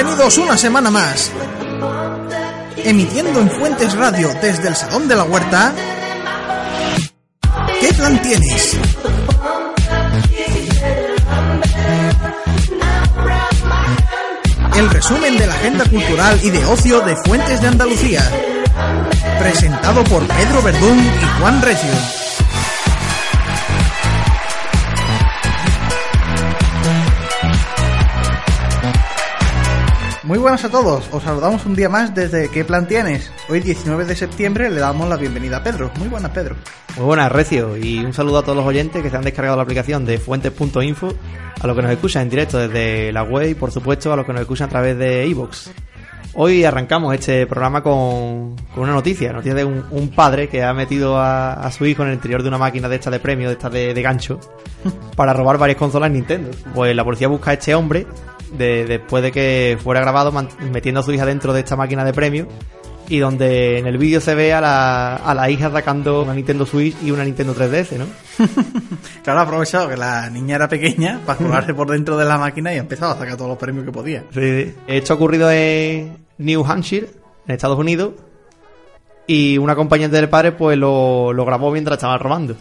bienvenidos una semana más. Emitiendo en Fuentes Radio desde el Salón de la Huerta. ¿Qué plan tienes? El resumen de la agenda cultural y de ocio de Fuentes de Andalucía. Presentado por Pedro Verdún y Juan Recio. Muy buenas a todos, os saludamos un día más desde ¿Qué plan tienes? Hoy 19 de septiembre le damos la bienvenida a Pedro. Muy buenas Pedro. Muy buenas Recio y un saludo a todos los oyentes que se han descargado la aplicación de fuentes.info, a los que nos escuchan en directo desde la web y por supuesto a los que nos escuchan a través de iVoox. Hoy arrancamos este programa con, con una noticia, noticia de un, un padre que ha metido a, a su hijo en el interior de una máquina de esta de premio, de esta de, de gancho, para robar varias consolas Nintendo. Pues la policía busca a este hombre de- después de que fuera grabado metiendo a su hija dentro de esta máquina de premio y donde en el vídeo se ve a la, a la hija sacando una Nintendo Switch y una Nintendo 3DS, ¿no? Claro, ha aprovechado que la niña era pequeña para colarse por dentro de la máquina y ha empezado a sacar todos los premios que podía. Sí, sí. Esto ha ocurrido en New Hampshire, en Estados Unidos, y un acompañante del padre pues lo, lo grabó mientras estaba robando.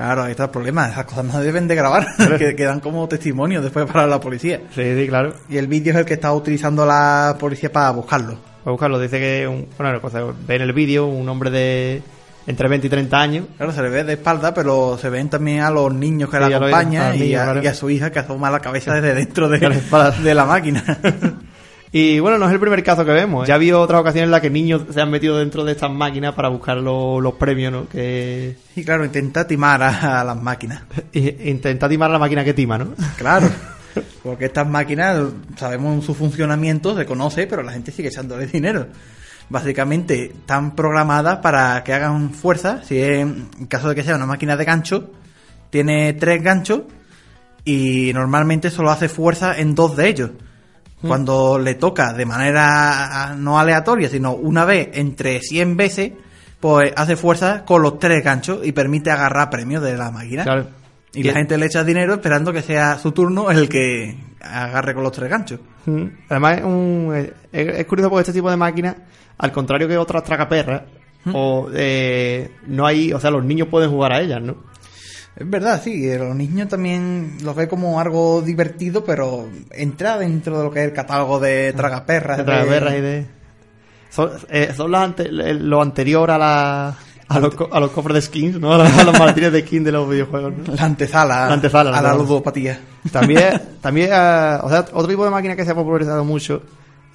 Claro, ahí está el problema, esas cosas no deben de grabar, que quedan como testimonio después para la policía. Sí, sí, claro. Y el vídeo es el que está utilizando la policía para buscarlo. Voy a buscarlo, dice que un, bueno, cosa, ve en el vídeo un hombre de entre 20 y 30 años. Claro, se le ve de espalda, pero se ven también a los niños que Sí, la acompañan y, niños, a, claro. y a su hija que asoma la cabeza desde dentro para- de la máquina. Y bueno, no es el primer caso que vemos. ¿eh? Ya ha habido otras ocasiones en las que niños se han metido dentro de estas máquinas para buscar lo- los premios, ¿no? Que y claro, intenta timar a, a las máquinas. intenta timar a la máquina que tima, ¿no? Claro. Porque estas máquinas, sabemos su funcionamiento, se conoce, pero la gente sigue echándole dinero. Básicamente, están programadas para que hagan fuerza. Si es, en caso de que sea una máquina de gancho, tiene tres ganchos y normalmente solo hace fuerza en dos de ellos. Cuando le toca de manera no aleatoria, sino una vez entre 100 veces, pues hace fuerza con los tres ganchos y permite agarrar premios de la máquina. Claro. Y la gente le echa dinero esperando que sea su turno el que agarre con los tres ganchos. Mm. Además, es, un, es, es curioso porque este tipo de máquinas, al contrario que otras tragaperras, o, eh, no hay, o sea, los niños pueden jugar a ellas, ¿no? Es verdad, sí, eh, los niños también los ve como algo divertido, pero entra dentro de lo que es el catálogo de tragaperras. De tragaperras y de. Son, eh, son ante- lo anterior a la. A los, co- a los cofres de skins, ¿no? A, la- a los maletines de skins de los videojuegos, ¿no? La antesala, La antesala, la a la antesala. ludopatía. También, también eh, o sea, otro tipo de máquina que se ha popularizado mucho.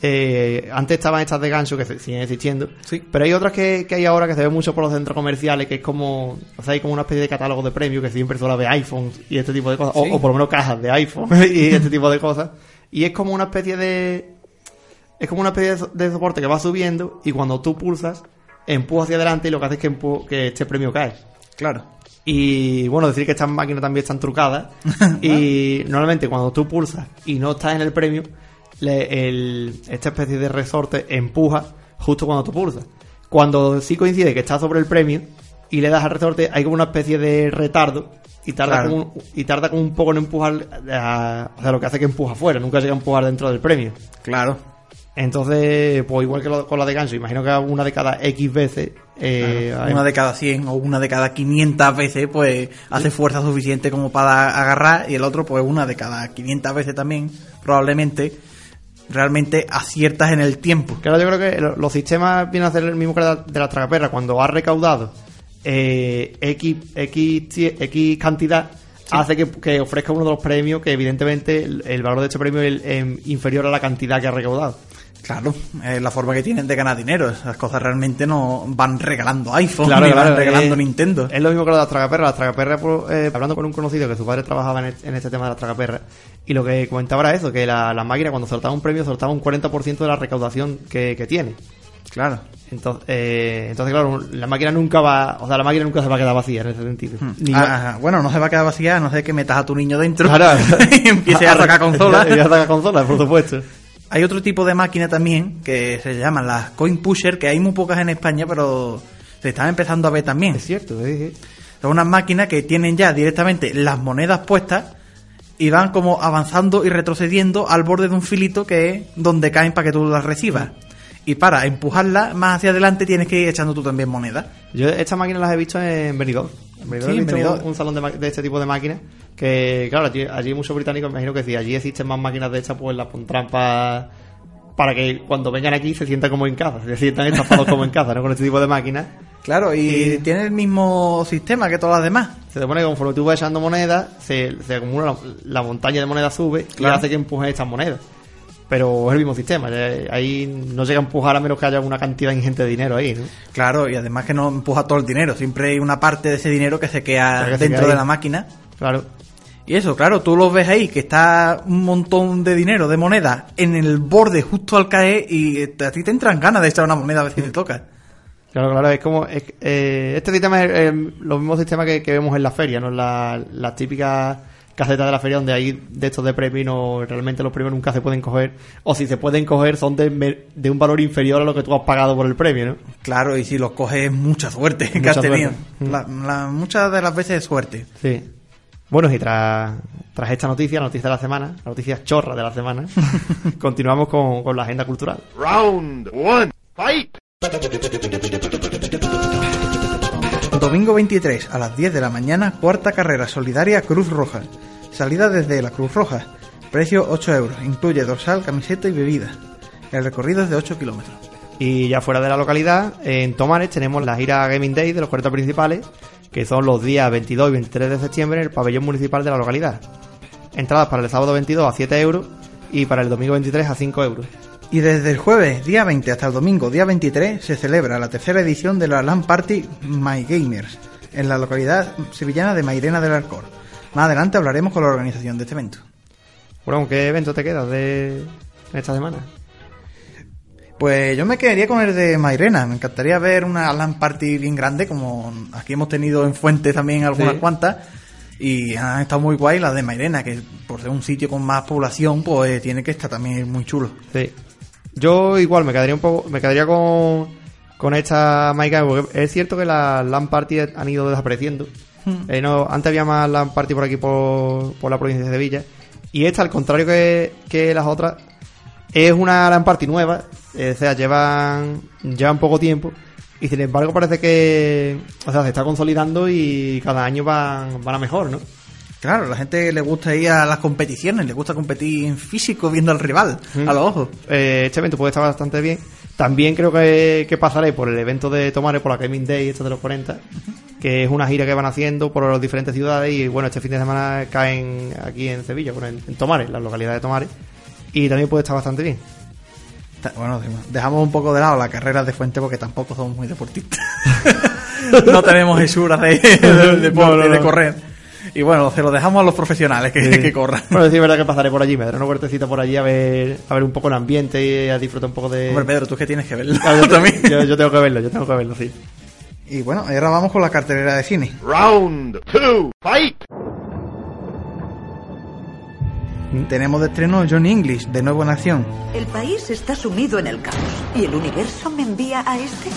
Eh, antes estaban estas de gancho que siguen existiendo. Sí. Pero hay otras que, que hay ahora que se ven mucho por los centros comerciales, que es como, o sea, hay como una especie de catálogo de premios que siempre suele haber iPhones y este tipo de cosas. O, Sí. o por lo menos cajas de iPhone y este tipo de cosas. Y es como una especie de, es como una especie de, so- de soporte que va subiendo y cuando tú pulsas, empuja hacia adelante y lo que hace es que, que este premio cae. Claro. Y bueno, decir que estas máquinas también están trucadas. y normalmente cuando tú pulsas y no estás en el premio, le- el- esta especie de resorte empuja justo cuando tú pulsas. Cuando sí coincide que estás sobre el premio y le das al resorte, hay como una especie de retardo y tarda, Claro. como, y tarda como un poco en empujar, a- o sea, lo que hace que empuja fuera, nunca llega a empujar dentro del premio. Claro. Entonces, pues igual que lo- con la de gancho, imagino que una de cada X veces. eh, Una de cada 100 o una de cada 500 veces, pues hace fuerza suficiente como para agarrar, y el otro, pues una de cada 500 veces también, probablemente, realmente aciertas en el tiempo. Claro, yo creo que lo- los sistemas vienen a hacer el mismo que la de la tragaperra. Cuando ha recaudado eh, X, X, X cantidad, hace que, que ofrezca uno de los premios que evidentemente el, el valor de este premio es el- em, inferior a la cantidad que ha recaudado. Claro, es la forma que tienen de ganar dinero. Esas cosas realmente no van regalando iPhone Claro, ni claro, van regalando eh, Nintendo. Es lo mismo que lo de las tragaperras. Las tragaperras, por- eh, hablando con un conocido que su padre trabajaba en, este- en este tema de las tragaperras, y lo que comentaba era eso, que la, la máquina cuando soltaba un premio soltaba un 40% de la recaudación que, que tiene. Claro. Entonces, eh, entonces, claro, la máquina nunca va, o sea, la máquina nunca se va a quedar vacía en ese sentido. Ni va- Ah, ajá. bueno, no se va a quedar vacía, a no sé que metas a tu niño dentro Claro. y empiece a sacar consolas. Y a sacar consolas, por supuesto. Hay otro tipo de máquina también que se llaman las coin pusher, que hay muy pocas en España, pero se están empezando a ver también. Es cierto, sí, sí. Son unas máquinas que tienen ya directamente las monedas puestas y van como avanzando y retrocediendo al borde de un filito que es donde caen para que tú las recibas. Y para empujarla más hacia adelante tienes que ir echando tú también monedas. Yo estas máquinas las he visto en Benidorm. En Benidorm Sí, he en visto Benidorm. un salón de, este tipo de máquinas que, claro, allí, allí muchos británicos me imagino que si allí existen más máquinas de estas, pues las pondrán pa- para que cuando vengan aquí se sientan como en casa, se sientan estafados como en casa, ¿no? Con este tipo de máquinas. Claro, y tiene el mismo sistema que todas las demás. Se supone que conforme tú vas echando monedas, se, se acumula la, la montaña de monedas sube Claro. y hace que empujes estas monedas. Pero es el mismo sistema, ahí no llega a empujar a menos que haya una cantidad ingente de dinero ahí, ¿no? Claro, y además que no empuja todo el dinero, siempre hay una parte de ese dinero que se queda Claro que se dentro queda de la máquina. Claro. Y eso, claro, tú lo ves ahí, que está un montón de dinero, de monedas, en el borde justo al caer y a ti te entran ganas de echar una moneda a ver si te toca. Claro, claro, es como. es- eh, este sistema es eh, los mismos sistemas que, que vemos en la feria, ¿no? La- las típicas casetas de la feria donde hay de estos de premio no, realmente los premios nunca se pueden coger. O si se pueden coger, son de, un valor inferior a lo que tú has pagado por el premio, ¿no? Claro, y si los coges, mucha suerte que has tenido. la- muchas de las veces es suerte. Sí. Bueno, y tras, tras esta noticia, la noticia de la semana, la noticia chorra de la semana, continuamos con, con la agenda cultural. Round one, fight! Domingo 23 a las 10 de la mañana, cuarta carrera solidaria Cruz Roja. Salida desde la Cruz Roja. Precio 8 euros. Incluye dorsal, camiseta y bebida. El recorrido es de 8 kilómetros. Y ya fuera de la localidad, en Tomares tenemos la gira Gaming Day de los 40 principales, que son los días 22 y 23 de septiembre en el pabellón municipal de la localidad. Entradas para el sábado 22 a 7 euros y para el domingo 23 a 5 euros. Y desde el jueves día 20 hasta el domingo día 23 se celebra la tercera edición de la LAN Party My Gamers en la localidad sevillana de Mairena del Arcor. Más adelante hablaremos con la organización de este evento. Bueno, ¿con qué evento te quedas de esta semana? Pues yo me quedaría con el de Mairena. Me encantaría ver una LAN Party bien grande, como aquí hemos tenido en Fuentes también algunas Sí. cuantas. Y han estado muy guay las de Mairena, que por ser un sitio con más población, pues tiene que estar también muy chulo. Sí. Yo igual me quedaría un poco, me quedaría con, con esta Mike porque es cierto que las LAN party han ido desapareciendo. Eh, no, antes había más LAN party por aquí por, por la provincia de Sevilla. Y esta, al contrario que, que las otras, es una LAN party nueva. eh, o sea, llevan, llevan poco tiempo. Y sin embargo parece que, o sea, se está consolidando y cada año van, van a mejor, ¿no? Claro, la gente le gusta ir a las competiciones, le gusta competir en físico viendo al rival, a los ojos. Eh, este evento puede estar bastante bien. También creo que, que pasaré por el evento de Tomare, por la Gaming Day, esto de los 40, que es una gira que van haciendo por las diferentes ciudades y bueno, este fin de semana caen aquí en Sevilla, bueno, en, en Tomare, la localidad de Tomare, y también puede estar bastante bien. Bueno, dejamos un poco de lado las carreras de fuente porque tampoco somos muy deportistas. no tenemos hesuras de, de deporte, No, no, de no. correr. Y bueno, se lo dejamos a los profesionales que, que corran. Bueno, sí, es verdad que pasaré por allí, me daré una vueltecita por allí a ver, a ver un poco el ambiente y a disfrutar un poco de... Hombre, Pedro, tú que tienes que verlo Claro, yo, también. yo- yo tengo que verlo, yo tengo que verlo, sí. Y bueno, ahora vamos con la cartelera de cine. Round two, fight! Tenemos de estreno Johnny English, de nuevo en acción. El país está sumido en el caos. ¿Y el universo me envía a este?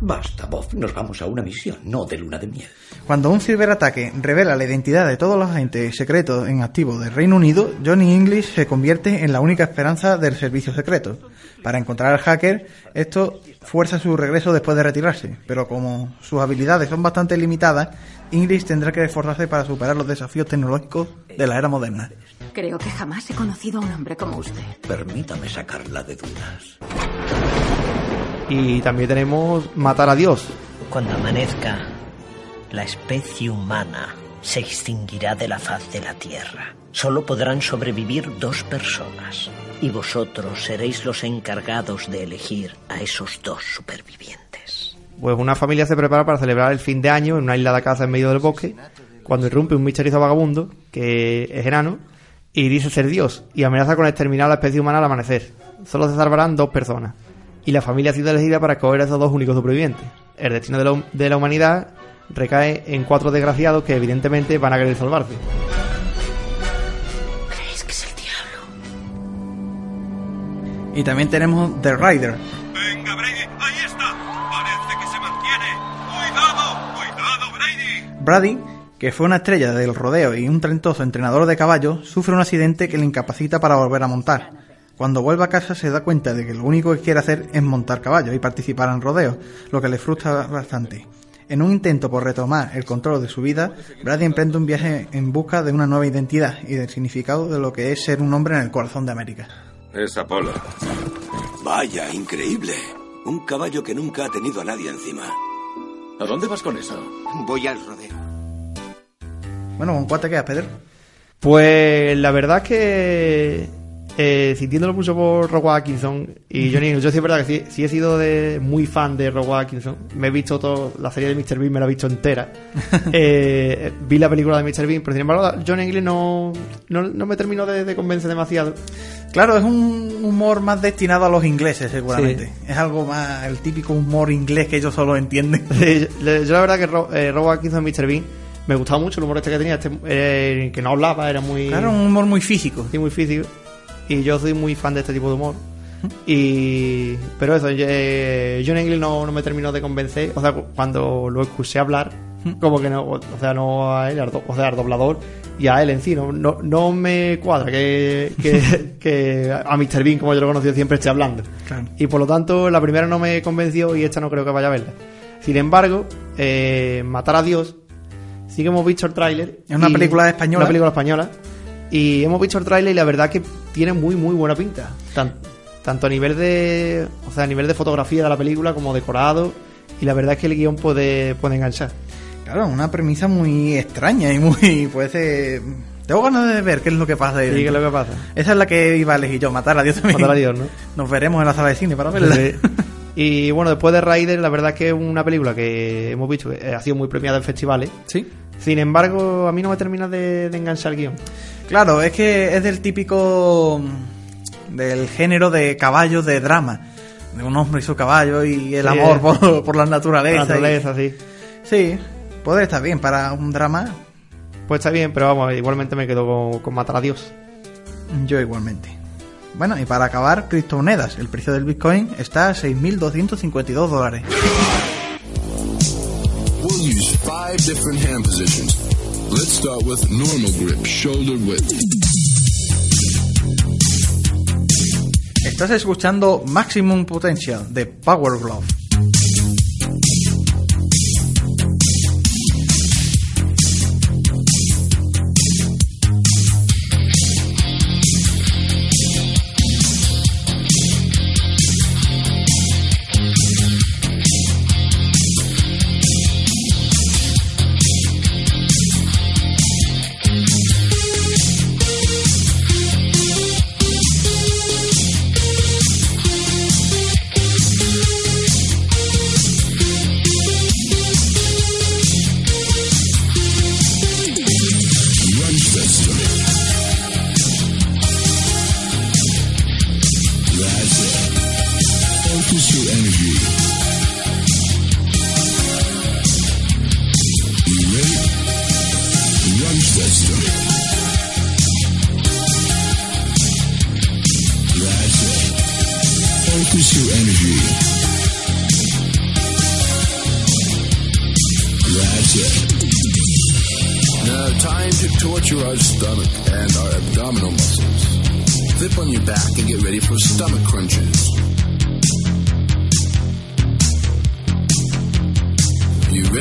Basta, Bob. Nos vamos a una misión, no de luna de miel. Cuando un ciberataque revela la identidad de todos los agentes secretos en activo del Reino Unido, Johnny English se convierte en la única esperanza del servicio secreto. Para encontrar al hacker, esto fuerza su regreso después de retirarse, pero como sus habilidades son bastante limitadas, English tendrá que esforzarse para superar los desafíos tecnológicos de la era moderna. Creo que jamás he conocido a un hombre como usted. Permítame sacarla de dudas. Y también tenemos Matar a Dios, Cuando amanezca, la especie humana se extinguirá de la faz de la Tierra. Solo podrán sobrevivir dos personas. Y vosotros seréis los encargados de elegir a esos dos supervivientes. Pues una familia se prepara para celebrar el fin de año en una isla de casa en medio del bosque, cuando irrumpe un misterioso vagabundo, que es enano, y dice ser Dios, y amenaza con exterminar a la especie humana al amanecer. Solo se salvarán dos personas, y la familia ha sido elegida para escoger a esos dos únicos supervivientes. El destino de la, hum- de la humanidad recae en cuatro desgraciados que evidentemente van a querer salvarse. ¿Crees que es el diablo? Y también tenemos The Rider, Venga, Brady, ahí está. Parece que se mantiene. Cuidado, cuidado, Brady. Brady, que fue una estrella del rodeo y un talentoso entrenador de caballos, sufre un accidente que le incapacita para volver a montar. Cuando vuelve a casa se da cuenta de que lo único que quiere hacer es montar caballos y participar en rodeos, lo que le frustra bastante. En un intento por retomar el control de su vida, Brady emprende un viaje en busca de una nueva identidad y del significado de lo que es ser un hombre en el corazón de América. Es Apolo. Vaya, increíble. Un caballo que nunca ha tenido a nadie encima. ¿A dónde vas con eso? Voy al rodeo. Bueno, ¿con cuál te quedas, Pedro? Pues la verdad es que eh, sintiéndolo mucho por Rogue Atkinson y Johnny English, yo sí es verdad que sí, sí he sido de, muy fan de Rogue Atkinson. Me he visto todo, la serie de Mr. Bean me la he visto entera. Eh, vi la película de Mr. Bean, pero sin embargo Johnny English no, no, no me terminó de, de convencer demasiado. Claro, es un humor más destinado a los ingleses, seguramente. Es algo más el típico humor inglés que ellos solo entienden. Sí, yo, yo la verdad que Ro, eh, Atkinson y Mr. Bean me gustaba mucho el humor este que tenía, este, eh, que no hablaba, era muy... Claro, un humor muy físico. Sí, muy físico. Y yo soy muy fan de este tipo de humor. Y pero eso, eh, John English no, no me terminó de convencer. O sea, cu- cuando lo escuché hablar, como que no, o sea, no a él, o sea, al doblador y a él en sí, no, no, no me cuadra que, que, que a Mr. Bean, como yo lo he conocido, siempre esté hablando. Claro. Y por lo tanto, la primera no me convenció y esta no creo que vaya a verla. Sin embargo, eh, Matar a Dios, sí que hemos visto el tráiler. Es una película española. Una película española. Y hemos visto el tráiler y la verdad que tiene muy, muy buena pinta. Tan- tanto a nivel de. O sea, a nivel de fotografía de la película como decorado. Y la verdad es que el guion puede, puede enganchar. Claro, una premisa muy extraña y muy. Puede ser. Tengo ganas de ver qué es lo que pasa ahí. Sí, ¿qué es dentro. lo que pasa? Esa es la que iba a elegir yo, matar a Dios también. Matar a Dios, ¿no? Nos veremos en la sala de cine para verla. Sí. Y bueno, después de Raider, la verdad es que es una película que hemos visto que ha sido muy premiada en festivales. Sí. Sin embargo, a mí no me termina de, de enganchar el guion. Claro, es que es del típico. del género de caballos de drama. De un hombre y su caballo y el Sí, amor eh. por, por la naturaleza. La y- naturaleza, sí. Sí, puede estar bien para un drama. Pues está bien, pero vamos, igualmente me quedo con, con Matar a Dios. Yo igualmente. Bueno, y para acabar, criptomonedas. El precio del Bitcoin está a 6.252 dólares. We'll use five different hand positions. Let's start with normal grip, shoulder width. Estás escuchando Maximum Potential de Power Glove.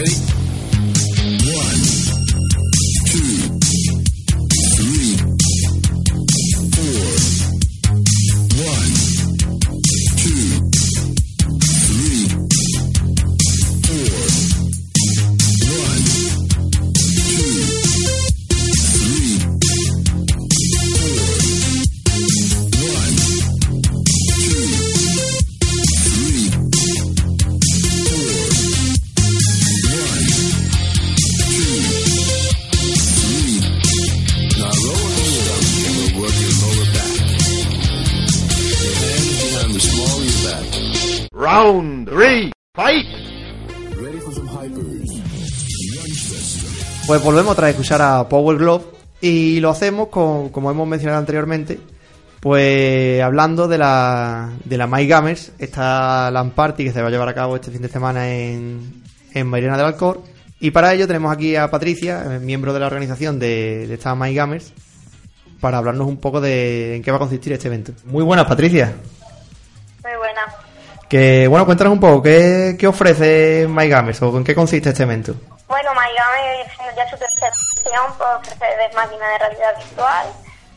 You Pues volvemos otra vez a escuchar a Power Glove y lo hacemos con, como hemos mencionado anteriormente, pues hablando de la, de la My Gamers, esta LAN Party que se va a llevar a cabo este fin de semana en, en Mairena del Alcor Y para ello tenemos aquí a Patricia, eh, miembro de la organización de, de esta My Gamers, para hablarnos un poco de en qué va a consistir este evento. Muy buenas, Patricia. Muy buena. Que, bueno, cuéntanos un poco, ¿qué, qué ofrece My Gamers o en qué consiste este evento? Bueno, MyGame siendo ya su tercera edición, pues ofrece máquinas de realidad virtual.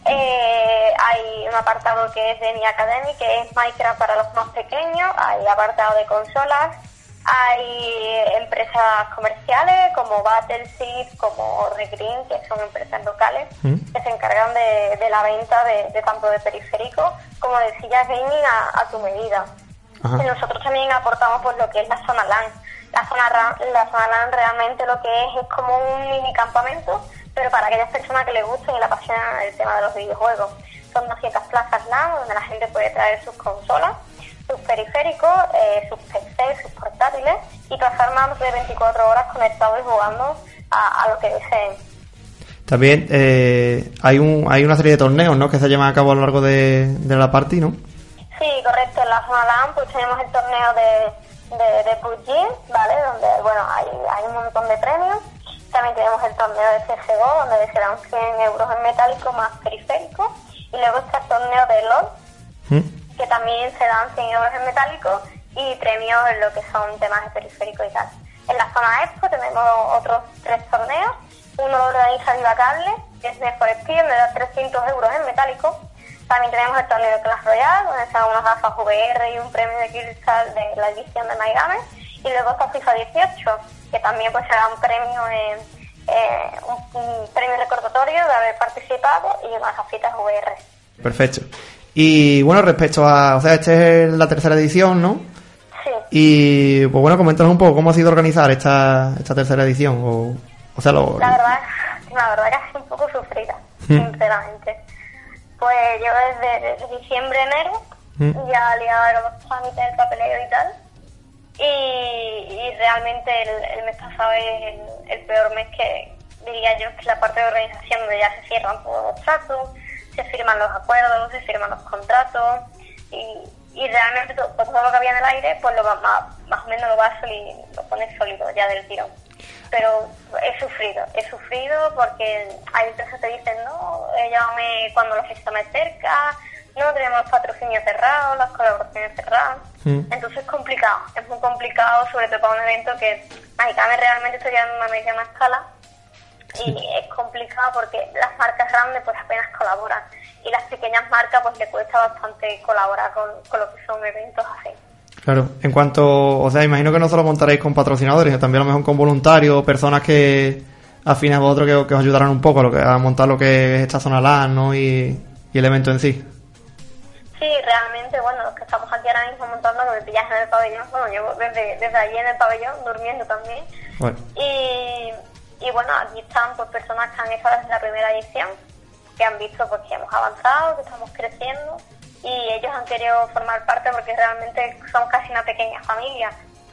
Eh, hay un apartado que es de Mi Academy, que es Minecraft para los más pequeños. Hay apartado de consolas. Hay empresas comerciales como Battlefield, como Regreen, que son empresas locales que se encargan de, de la venta de, de tanto de periféricos como de sillas gaming a, a tu medida. Ajá. Y nosotros también aportamos pues lo que es la zona LAN. La zona, la zona LAN realmente lo que es es como un mini campamento, pero para aquellas personas que les guste y le apasiona el tema de los videojuegos. Son 200 plazas LAN donde la gente puede traer sus consolas, sus periféricos, eh, sus PC, sus portátiles y pasar más de 24 horas conectados y jugando a, a lo que deseen. También eh, hay, un, hay una serie de torneos, ¿no? Que se llevan a cabo a lo largo de, de la party, ¿no? Sí, correcto. En la zona LAN pues tenemos el torneo de, de, de PUBG, ¿vale? Donde, bueno, hay, hay un montón de premios. También tenemos el torneo de CSGO, donde serán 100 euros en metálico más periférico. Y luego está el torneo de LOL, ¿Mm? que también se dan 100 euros en metálico y premios en lo que son temas de periférico y tal. En la zona Expo tenemos otros tres torneos. Uno lo organiza Viva Cable, que es de Forest Speed, donde da 300 euros en metálico. También tenemos el torneo de Clash Royale, donde se dan unas gafas VR y un premio de cristal de la edición de MyGame. Y luego está FIFA 18, que también pues se da un premio en, eh, un, un premio recordatorio de haber participado y unas gafitas VR. Perfecto. Y bueno, respecto a. O sea, esta es la tercera edición, ¿no? Sí. Y pues bueno, coméntanos un poco cómo ha sido organizar esta, esta tercera edición. O, o sea, lo, La verdad, la verdad que ha sido un poco sufrida, Mm. sinceramente. Pues yo desde, desde diciembre, enero, Mm. ya liaba los trámites del papeleo y tal. Y, y realmente el, el mes pasado es el, el peor mes que diría yo que es la parte de organización donde ya se cierran todos los tratos, se firman los acuerdos, se firman los contratos y, y realmente todo, todo lo que había en el aire pues lo va, más, más o menos lo va a soli- lo pones sólido ya del tirón pero he sufrido, he sufrido porque hay empresas que te dicen, no, eh, llámame cuando la fiesta me cerca, no tenemos los patrocinios cerrados, las colaboraciones cerradas. Mm. Entonces es complicado, es muy complicado, sobre todo para un evento que Magicame realmente sería en una mediana escala y es complicado porque las marcas grandes pues apenas colaboran y las pequeñas marcas pues le cuesta bastante colaborar con, con lo que son eventos así. Claro, en cuanto, o sea, imagino que no solo montaréis con patrocinadores, sino también a lo mejor con voluntarios, personas que afines a vosotros que, que os ayudarán un poco a, lo que, a montar lo que es esta zona LAN, ¿no? Y, y el evento en sí. Sí, realmente, bueno, los que estamos aquí ahora mismo montando, que me pillas en el pabellón, bueno, llevo desde, desde allí en el pabellón, durmiendo también. Bueno, Y, y bueno, aquí están pues personas que han estado desde la primera edición, que han visto pues que hemos avanzado, que estamos creciendo, y ellos han querido formar parte porque realmente somos casi una pequeña familia.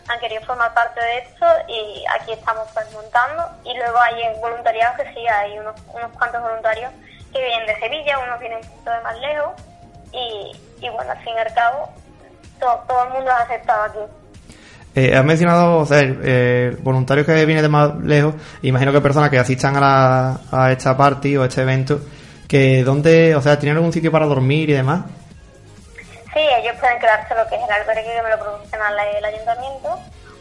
Han querido formar parte de esto y aquí estamos pues montando. Y luego hay en voluntariado que sí, hay unos, unos cuantos voluntarios que vienen de Sevilla, unos vienen un poquito de más lejos. Y, y bueno, al fin y al cabo, to- todo el mundo ha aceptado aquí. eh, has mencionado, o sea, eh, voluntarios que vienen de más lejos, imagino que personas que asistan a, la, a esta party o a este evento, que donde, o sea, tienen algún sitio para dormir y demás. Sí, ellos pueden quedarse lo que es el albergue que me lo proporciona el ayuntamiento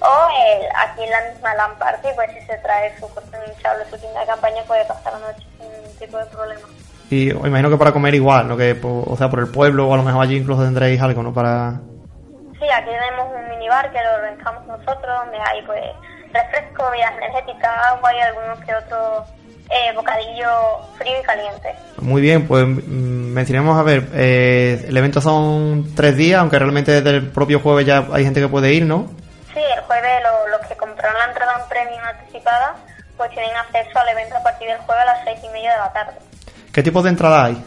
o el, aquí en la misma LAN party, pues si se trae su hinchable, su tienda de campaña puede pasar la noche sin ningún tipo de problema. Y imagino que para comer igual, ¿no? Que, po- o sea, por el pueblo o a lo mejor allí incluso tendréis algo, ¿no? Para... Sí, aquí tenemos un minibar que lo organizamos nosotros, donde hay pues refresco, bebidas energéticas, agua y algunos que otros eh, bocadillos frío y caliente. Muy bien, pues mm, mencionemos, a ver, eh, el evento son tres días, aunque realmente desde el propio jueves ya hay gente que puede ir, ¿no? Sí, el jueves lo- los que compraron la entrada en premium anticipada pues tienen acceso al evento a partir del jueves a las seis y media de la tarde. ¿Qué tipos de entrada hay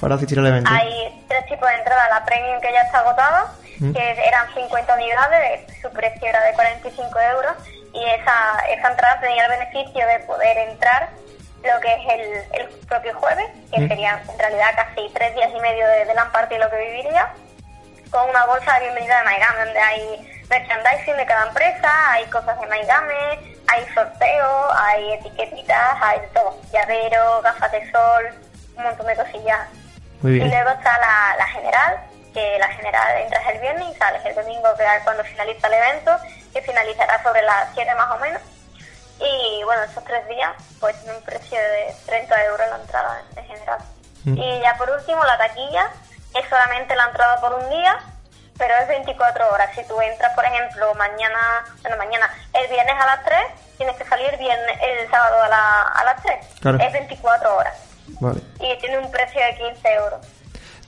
para asistir al evento? Hay tres tipos de entrada, la premium que ya está agotada, Mm. que eran 50 unidades, su precio era de 45 euros y esa, esa entrada tenía el beneficio de poder entrar lo que es el, el propio jueves, que Mm. serían en realidad casi tres días y medio de, de y lo que viviría, con una bolsa de bienvenida de Maigán, donde hay merchandising de cada empresa, hay cosas de Maigame, hay sorteos, hay etiquetitas, hay todo. Llavero, gafas de sol, un montón de cosillas. Muy bien. Y luego está la, la general, que la general entras el viernes y sales el domingo, que es cuando finaliza el evento, que finalizará sobre las 7 más o menos. Y bueno, esos tres días, pues tiene un precio de 30 euros la entrada en general. Mm. Y ya por último, la taquilla es solamente la entrada por un día, pero es 24 horas. Si tú entras, por ejemplo, mañana, bueno, mañana, el viernes a las 3, tienes que salir viernes, el sábado a, la, a las 3. Claro. Es 24 horas. Vale. Y tiene un precio de 15 euros.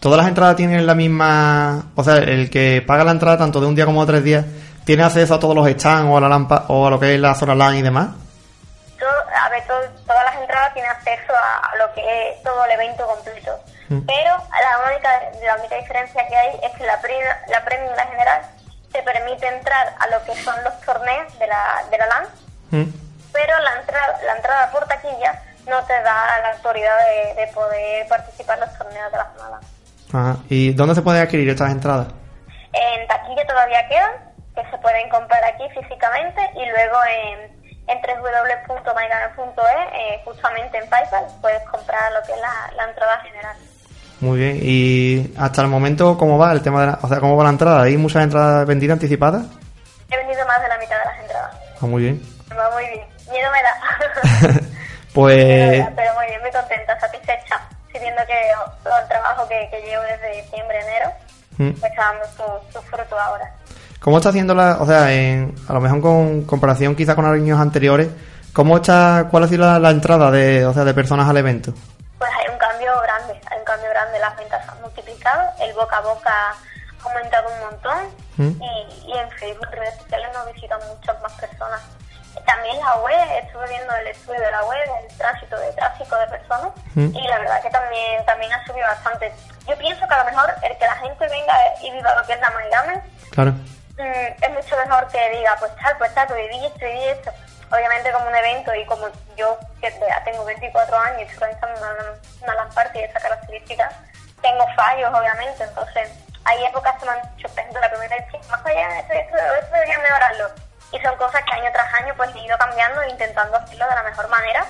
Todas las entradas tienen la misma. O sea, el que paga la entrada tanto de un día como de tres días, ¿tiene acceso a todos los stands o a la lampa o a lo que es la zona LAN y demás? Todo- a ver, todo- todas las entradas tienen acceso a, a lo que es todo el evento completo. Mm. Pero la única, la única diferencia que hay es que la, pre- la Premium, la general, te permite entrar a lo que son los torneos de la, de la LAN, Mm. pero la entrada, la entrada por taquilla no te da la autoridad de, de poder participar en los torneos de la zona LAN. Ajá. ¿Y dónde se pueden adquirir estas entradas? En taquilla todavía quedan, que se pueden comprar aquí físicamente y luego en, en www.mygame.es, eh, justamente en PayPal, puedes comprar lo que es la, la entrada general. Muy bien. ¿Y hasta el momento cómo va el tema de la, o sea, cómo va la entrada? ¿Hay muchas entradas vendidas anticipadas? He vendido más de la mitad de las entradas. Ah, muy bien. Me va muy bien. Miedo me da. Pues me da, pero muy bien, muy contenta, satisfecha. Sí, viendo que todo el trabajo que, que llevo desde diciembre, enero, Mm. pues está dando su, su fruto ahora. ¿Cómo está haciendo la, o sea, en, a lo mejor con comparación quizá con años anteriores, cómo está, cuál ha sido la, la entrada de, o sea, de personas al evento? Pues hay un cambio grande, hay un cambio grande, las ventas se han multiplicado, el boca a boca ha aumentado un montón Mm. y, y en Facebook y redes sociales nos visitan muchas más personas. También la web, estuve viendo el estudio de la web, el tránsito de tráfico de personas Mm. y la verdad que también también ha subido bastante. Yo pienso que a lo mejor el que la gente venga y viva lo que es la Maigame Claro. Mm, es mucho mejor que diga, pues tal, pues tal, pues viví esto, viví. Obviamente como un evento y como yo que ya tengo 24 años y estoy organizando una, una LAN party de esa característica, tengo fallos obviamente, entonces hay épocas que me han dicho, por ejemplo, la primera vez más allá, esto, esto, esto debería mejorarlo. Y son cosas que año tras año pues he ido cambiando e intentando hacerlo de la mejor manera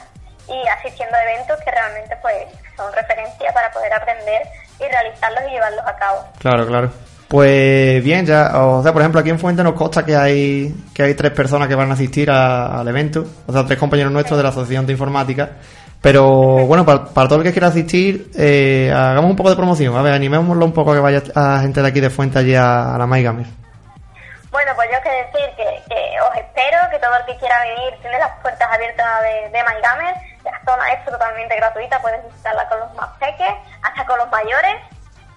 y asistiendo a eventos que realmente pues son referencia para poder aprender y realizarlos y llevarlos a cabo. Claro, claro. Pues bien, ya, o sea, por ejemplo, aquí en Fuente nos consta que hay que hay tres personas que van a asistir a- al evento, o sea, tres compañeros nuestros de la Asociación de Informática. Pero bueno, para, para todo el que quiera asistir, eh, hagamos un poco de promoción. A ver, animémoslo un poco a que vaya a gente de aquí de Fuente allí a, a la MyGamer. Bueno, pues yo que decir que, os espero, que todo el que quiera venir tiene las puertas abiertas de, de MyGamer. La zona es totalmente gratuita, puedes visitarla con los más peques, hasta con los mayores.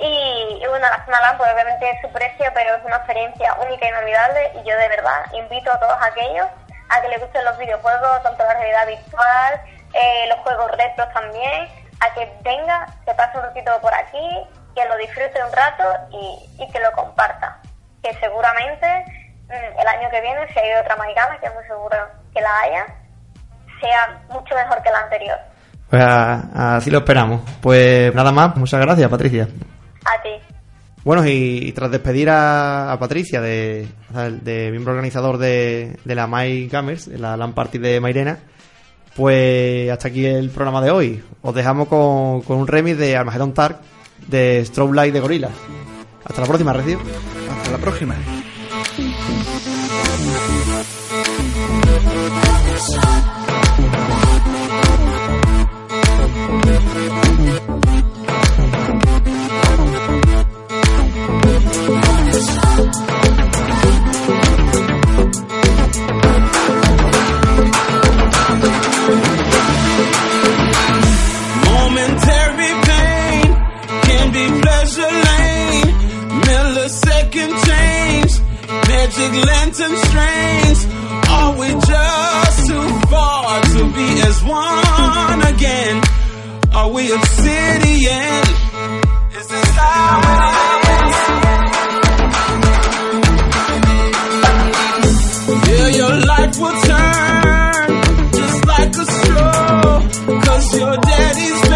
Y, y bueno, la zona LAN pues obviamente es su precio, pero es una experiencia única e inolvidable y yo de verdad invito a todos aquellos a que les gusten los videojuegos, tanto la realidad virtual, eh, los juegos retros también, a que venga, que pase un ratito por aquí, que lo disfrute un rato y, que lo comparta. Que seguramente mm, el año que viene, si hay otra Maigame, que es muy seguro que la haya, sea mucho mejor que la anterior. Pues así lo esperamos. Pues nada más, muchas gracias, Patricia. A ti. Bueno, y, y tras despedir a, a Patricia, de, miembro organizador de, de la My Gamers, de la LAN Party de Mairena, pues hasta aquí el programa de hoy. Os dejamos con, con un remix de Armageddon Tark de Strobe Light de Gorilla. Hasta la próxima, Recio. Hasta la próxima. Millisecond change, magic lantern strains. Are we just too far to be as one again? Are we obsidian? Is this how it ends? Yeah, your life will turn just like a straw. Cause your daddy's